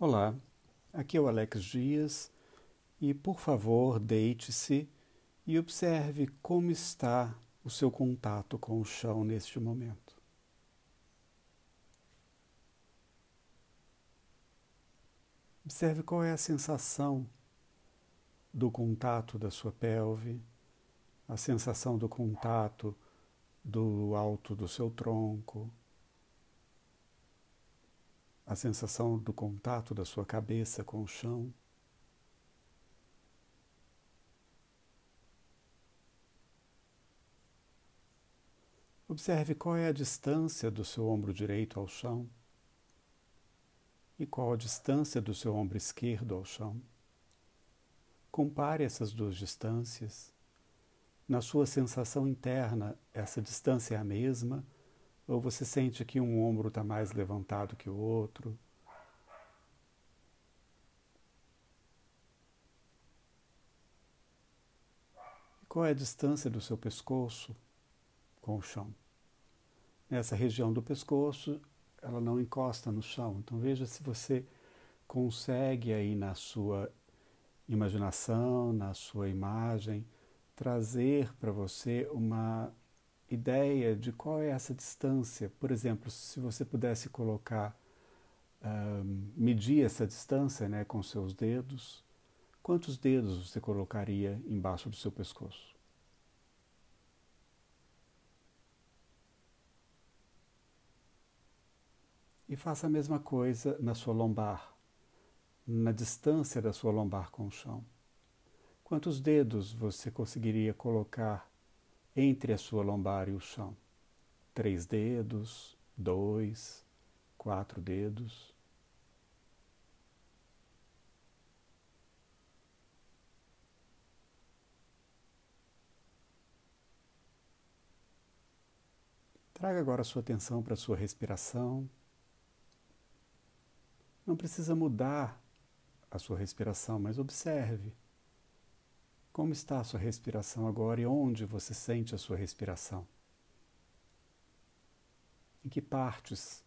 Olá, aqui é o Alex Dias e, por favor, deite-se e observe como está o seu contato com o chão neste momento. Observe qual é a sensação do contato da sua pelve, a sensação do contato do alto do seu tronco, a sensação do contato da sua cabeça com o chão. Observe qual é a distância do seu ombro direito ao chão e qual a distância do seu ombro esquerdo ao chão. Compare essas duas distâncias. Na sua sensação interna, essa distância é a mesma ou você sente que um ombro está mais levantado que o outro? E qual é a distância do seu pescoço com o chão? Nessa região do pescoço, ela não encosta no chão. Então veja se você consegue aí na sua imaginação, na sua imagem, trazer para você uma ideia de qual é essa distância. Por exemplo, se você pudesse colocar, um, medir essa distância né, com seus dedos, quantos dedos você colocaria embaixo do seu pescoço? E faça a mesma coisa na sua lombar, na distância da sua lombar com o chão. Quantos dedos você conseguiria colocar entre a sua lombar e o chão. Três dedos, dois, quatro dedos. Traga agora a sua atenção para a sua respiração. Não precisa mudar a sua respiração, mas observe. Como está a sua respiração agora e onde você sente a sua respiração? Em que partes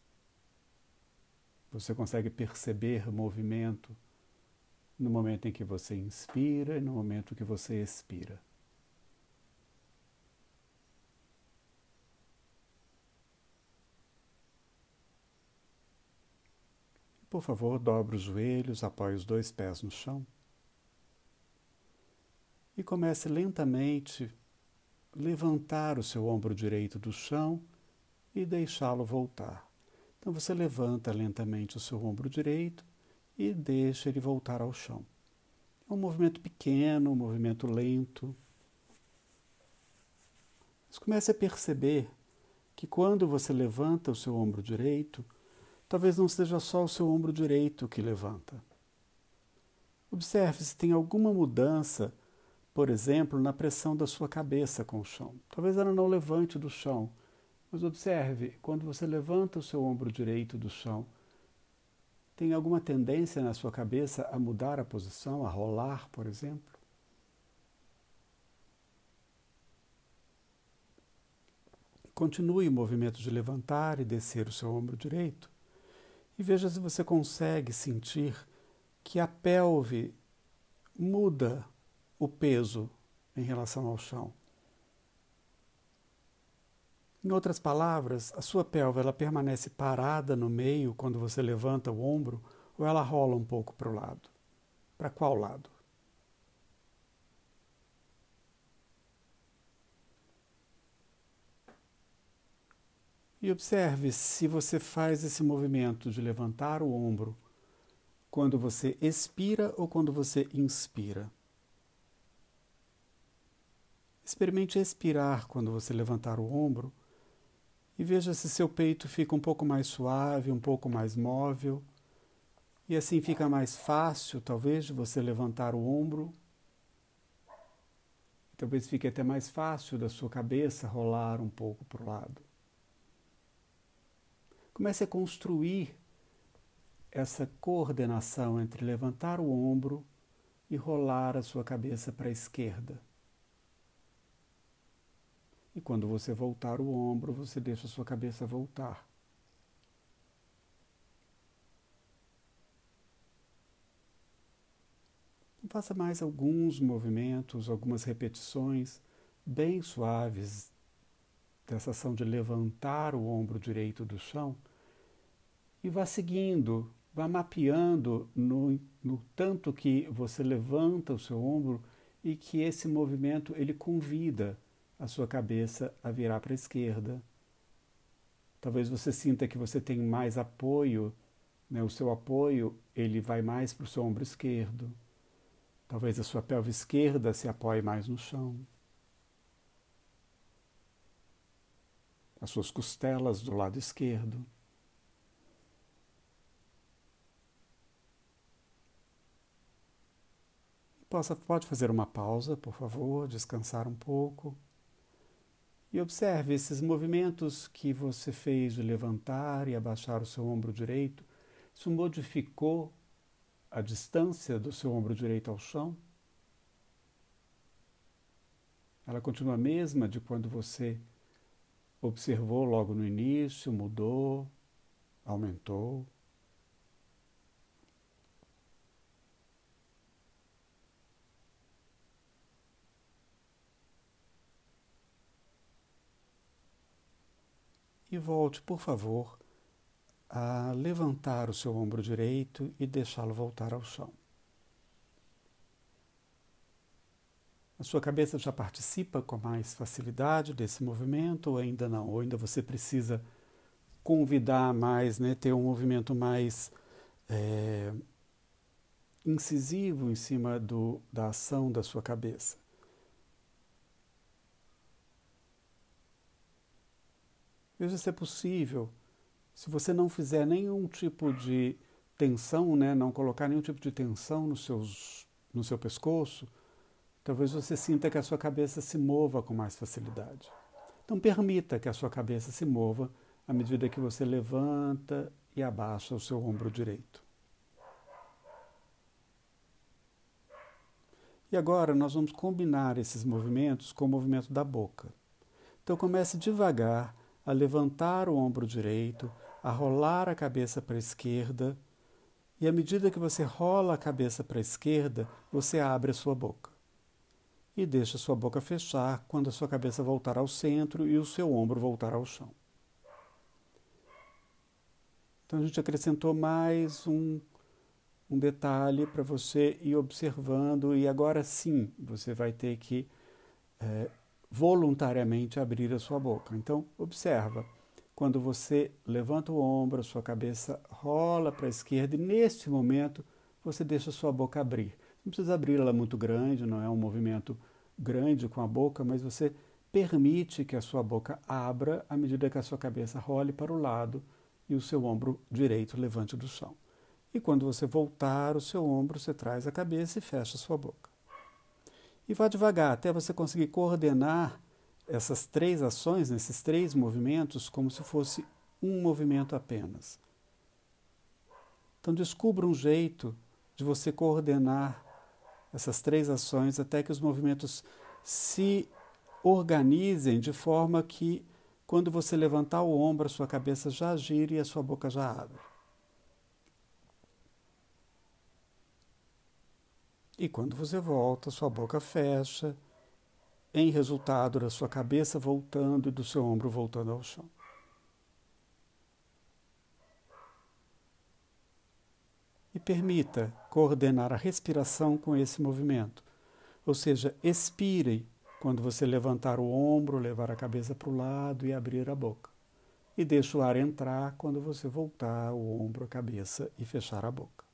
você consegue perceber movimento no momento em que você inspira e no momento que você expira? Por favor, dobre os joelhos, apoie os dois pés no chão e comece lentamente levantar o seu ombro direito do chão e deixá-lo voltar. Então você levanta lentamente o seu ombro direito e deixa ele voltar ao chão. É um movimento pequeno, um movimento lento. Mas comece a perceber que quando você levanta o seu ombro direito, talvez não seja só o seu ombro direito que levanta. Observe se tem alguma mudança por exemplo, na pressão da sua cabeça com o chão. Talvez ela não levante do chão, mas observe, quando você levanta o seu ombro direito do chão, tem alguma tendência na sua cabeça a mudar a posição, a rolar, por exemplo? Continue o movimento de levantar e descer o seu ombro direito e veja se você consegue sentir que a pelve muda o peso em relação ao chão. Em outras palavras, a sua pelve ela permanece parada no meio quando você levanta o ombro ou ela rola um pouco para o lado? Para qual lado? E observe se você faz esse movimento de levantar o ombro quando você expira ou quando você inspira. Experimente expirar quando você levantar o ombro e veja se seu peito fica um pouco mais suave, um pouco mais móvel. E assim fica mais fácil, talvez, de você levantar o ombro. Talvez fique até mais fácil da sua cabeça rolar um pouco para o lado. Comece a construir essa coordenação entre levantar o ombro e rolar a sua cabeça para a esquerda. E quando você voltar o ombro, você deixa a sua cabeça voltar. faça mais alguns movimentos, algumas repetições bem suaves dessa ação de levantar o ombro direito do chão e vá seguindo, vá mapeando no, no tanto que você levanta o seu ombro e que esse movimento ele convida a sua cabeça a virar para a esquerda. Talvez você sinta que você tem mais apoio, né? o seu apoio ele vai mais para o seu ombro esquerdo. Talvez a sua pelve esquerda se apoie mais no chão. As suas costelas do lado esquerdo. Possa, pode fazer uma pausa, por favor, descansar um pouco. E observe esses movimentos que você fez de levantar e abaixar o seu ombro direito. Isso modificou a distância do seu ombro direito ao chão? Ela continua a mesma de quando você observou logo no início, mudou, aumentou? E volte, por favor, a levantar o seu ombro direito e deixá-lo voltar ao chão. A sua cabeça já participa com mais facilidade desse movimento ou ainda não? Ou ainda você precisa convidar mais, né, ter um movimento mais é, incisivo em cima do, da ação da sua cabeça? Veja se é possível. Se você não fizer nenhum tipo de tensão, né, não colocar nenhum tipo de tensão nos seus, no seu pescoço, talvez você sinta que a sua cabeça se mova com mais facilidade. Então permita que a sua cabeça se mova à medida que você levanta e abaixa o seu ombro direito. E agora nós vamos combinar esses movimentos com o movimento da boca. Então comece devagar a levantar o ombro direito, a rolar a cabeça para a esquerda, e à medida que você rola a cabeça para a esquerda, você abre a sua boca. E deixa a sua boca fechar quando a sua cabeça voltar ao centro e o seu ombro voltar ao chão. Então a gente acrescentou mais um, um detalhe para você ir observando, e agora sim você vai ter que é, voluntariamente abrir a sua boca. Então, observa. Quando você levanta o ombro, a sua cabeça rola para a esquerda e neste momento você deixa a sua boca abrir. Não precisa abrir ela muito grande, não é um movimento grande com a boca, mas você permite que a sua boca abra à medida que a sua cabeça role para o lado e o seu ombro direito levante do chão. E quando você voltar o seu ombro, você traz a cabeça e fecha a sua boca. E vá devagar até você conseguir coordenar essas três ações, esses três movimentos, como se fosse um movimento apenas. Então, descubra um jeito de você coordenar essas três ações até que os movimentos se organizem de forma que, quando você levantar o ombro, a sua cabeça já gira e a sua boca já abre. E quando você volta, sua boca fecha, em resultado da sua cabeça voltando e do seu ombro voltando ao chão. E permita coordenar a respiração com esse movimento. Ou seja, expire quando você levantar o ombro, levar a cabeça para o lado e abrir a boca. E deixe o ar entrar quando você voltar o ombro, a cabeça e fechar a boca.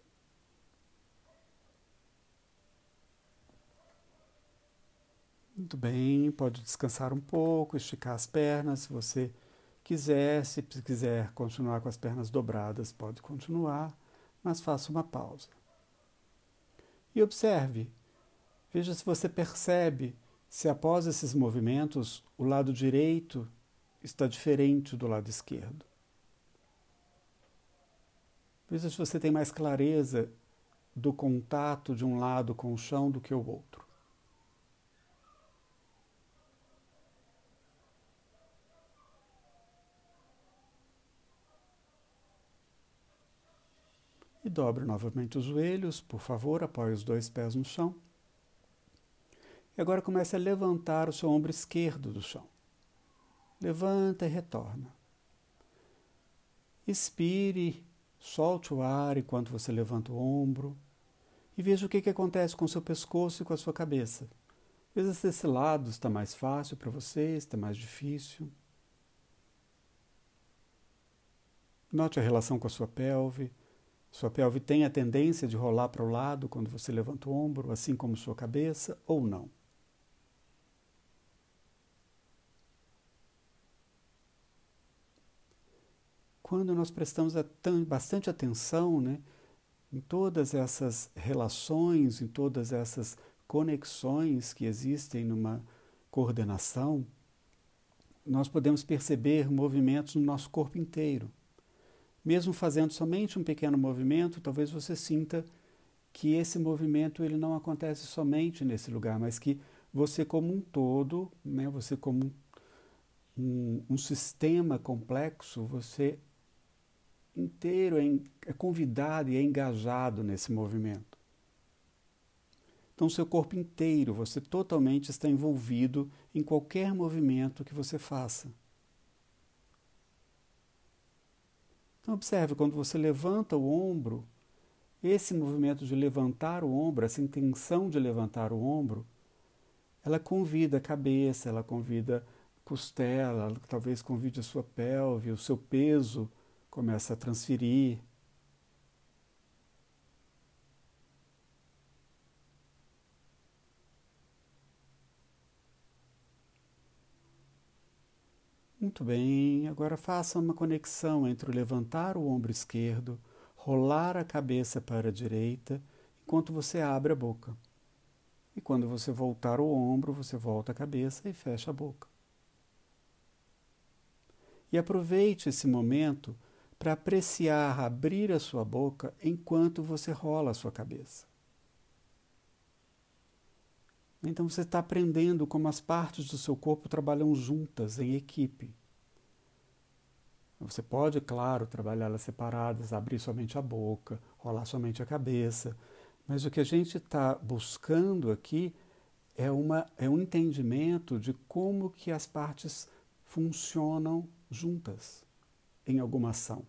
Muito bem, pode descansar um pouco, esticar as pernas se você quiser. Se quiser continuar com as pernas dobradas, pode continuar, mas faça uma pausa. E observe, veja se você percebe se após esses movimentos o lado direito está diferente do lado esquerdo. Veja se você tem mais clareza do contato de um lado com o chão do que o outro. E dobre novamente os joelhos, por favor, apoie os dois pés no chão. E agora comece a levantar o seu ombro esquerdo do chão. Levanta e retorna. Expire, solte o ar enquanto você levanta o ombro e veja o que, que acontece com o seu pescoço e com a sua cabeça. Veja se esse lado está mais fácil para você, está mais difícil. Note a relação com a sua pelve. Sua pelve tem a tendência de rolar para o lado quando você levanta o ombro, assim como sua cabeça, ou não. Quando nós prestamos bastante atenção né, em todas essas relações, em todas essas conexões que existem numa coordenação, nós podemos perceber movimentos no nosso corpo inteiro. Mesmo fazendo somente um pequeno movimento, talvez você sinta que esse movimento ele não acontece somente nesse lugar, mas que você como um todo, né, você como um, um sistema complexo, você inteiro é, é convidado e é engajado nesse movimento. Então, seu corpo inteiro, você totalmente está envolvido em qualquer movimento que você faça. Então, observe, quando você levanta o ombro, esse movimento de levantar o ombro, essa intenção de levantar o ombro, ela convida a cabeça, ela convida a costela, ela talvez convide a sua pelve, o seu peso começa a transferir. Muito bem, agora faça uma conexão entre o levantar o ombro esquerdo, rolar a cabeça para a direita, enquanto você abre a boca. E quando você voltar o ombro, você volta a cabeça e fecha a boca. E aproveite esse momento para apreciar abrir a sua boca enquanto você rola a sua cabeça. Então você está aprendendo como as partes do seu corpo trabalham juntas, em equipe. Você pode, claro, trabalhá-las separadas, abrir somente a boca, rolar somente a cabeça, mas o que a gente está buscando aqui é, uma, é um entendimento de como que as partes funcionam juntas em alguma ação.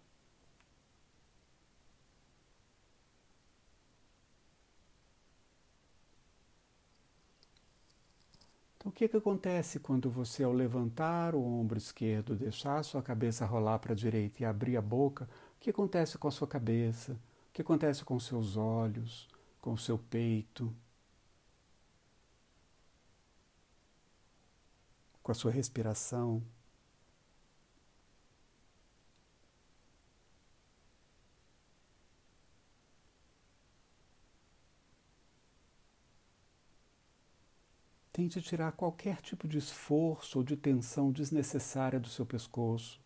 O que, que acontece quando você, ao levantar o ombro esquerdo, deixar a sua cabeça rolar para a direita e abrir a boca, o que acontece com a sua cabeça? O que acontece com seus olhos, com o seu peito? Com a sua respiração? Tente tirar qualquer tipo de esforço ou de tensão desnecessária do seu pescoço.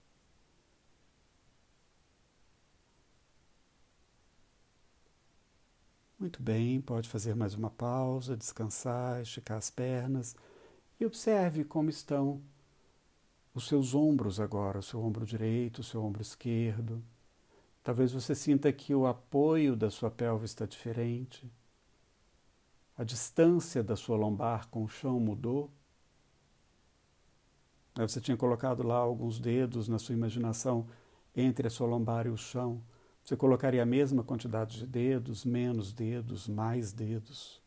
Muito bem, pode fazer mais uma pausa, descansar, esticar as pernas e observe como estão os seus ombros agora, o seu ombro direito, o seu ombro esquerdo. Talvez você sinta que o apoio da sua pelve está diferente a distância da sua lombar com o chão mudou. Você tinha colocado lá alguns dedos na sua imaginação entre a sua lombar e o chão. Você colocaria a mesma quantidade de dedos, menos dedos, mais dedos.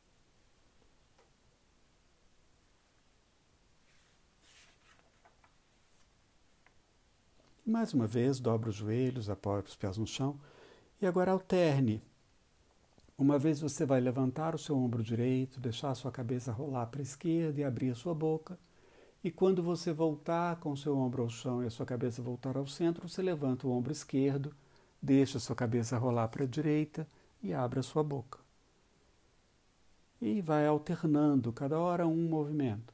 Mais uma vez, dobre os joelhos, apoie os pés no chão e agora alterne uma vez você vai levantar o seu ombro direito, deixar a sua cabeça rolar para a esquerda e abrir a sua boca. E quando você voltar com o seu ombro ao chão e a sua cabeça voltar ao centro, você levanta o ombro esquerdo, deixa a sua cabeça rolar para a direita e abre a sua boca. E vai alternando cada hora um movimento.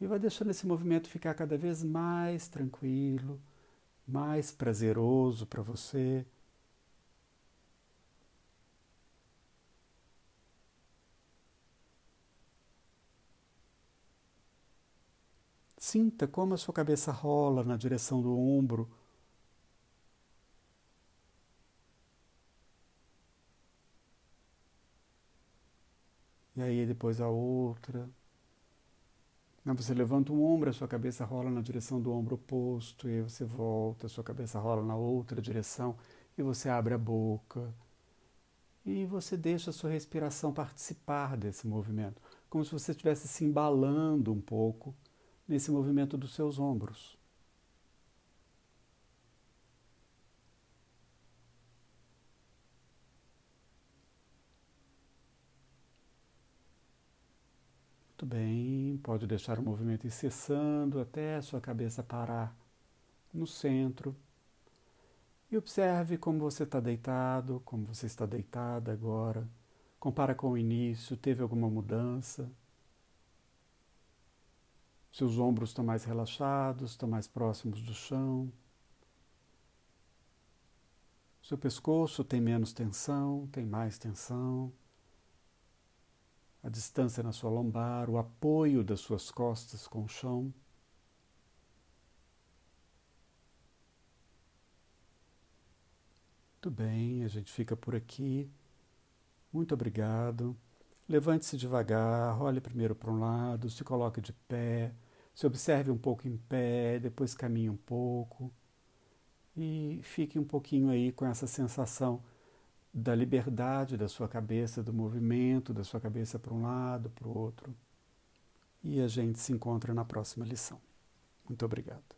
E vai deixando esse movimento ficar cada vez mais tranquilo, mais prazeroso para você Sinta como a sua cabeça rola na direção do ombro. E aí depois a outra. Você levanta um ombro, a sua cabeça rola na direção do ombro oposto, e aí você volta, a sua cabeça rola na outra direção, e você abre a boca. E você deixa a sua respiração participar desse movimento, como se você estivesse se embalando um pouco nesse movimento dos seus ombros. Muito bem, pode deixar o movimento ir cessando até a sua cabeça parar no centro. E observe como você está deitado, como você está deitada agora. Compara com o início, teve alguma mudança? Seus ombros estão mais relaxados, estão mais próximos do chão. Seu pescoço tem menos tensão, tem mais tensão a distância na sua lombar, o apoio das suas costas com o chão. Muito bem, a gente fica por aqui. Muito obrigado. Levante-se devagar, olhe primeiro para um lado, se coloque de pé, se observe um pouco em pé, depois caminhe um pouco e fique um pouquinho aí com essa sensação da liberdade da sua cabeça, do movimento da sua cabeça para um lado, para o outro. E a gente se encontra na próxima lição. Muito obrigado.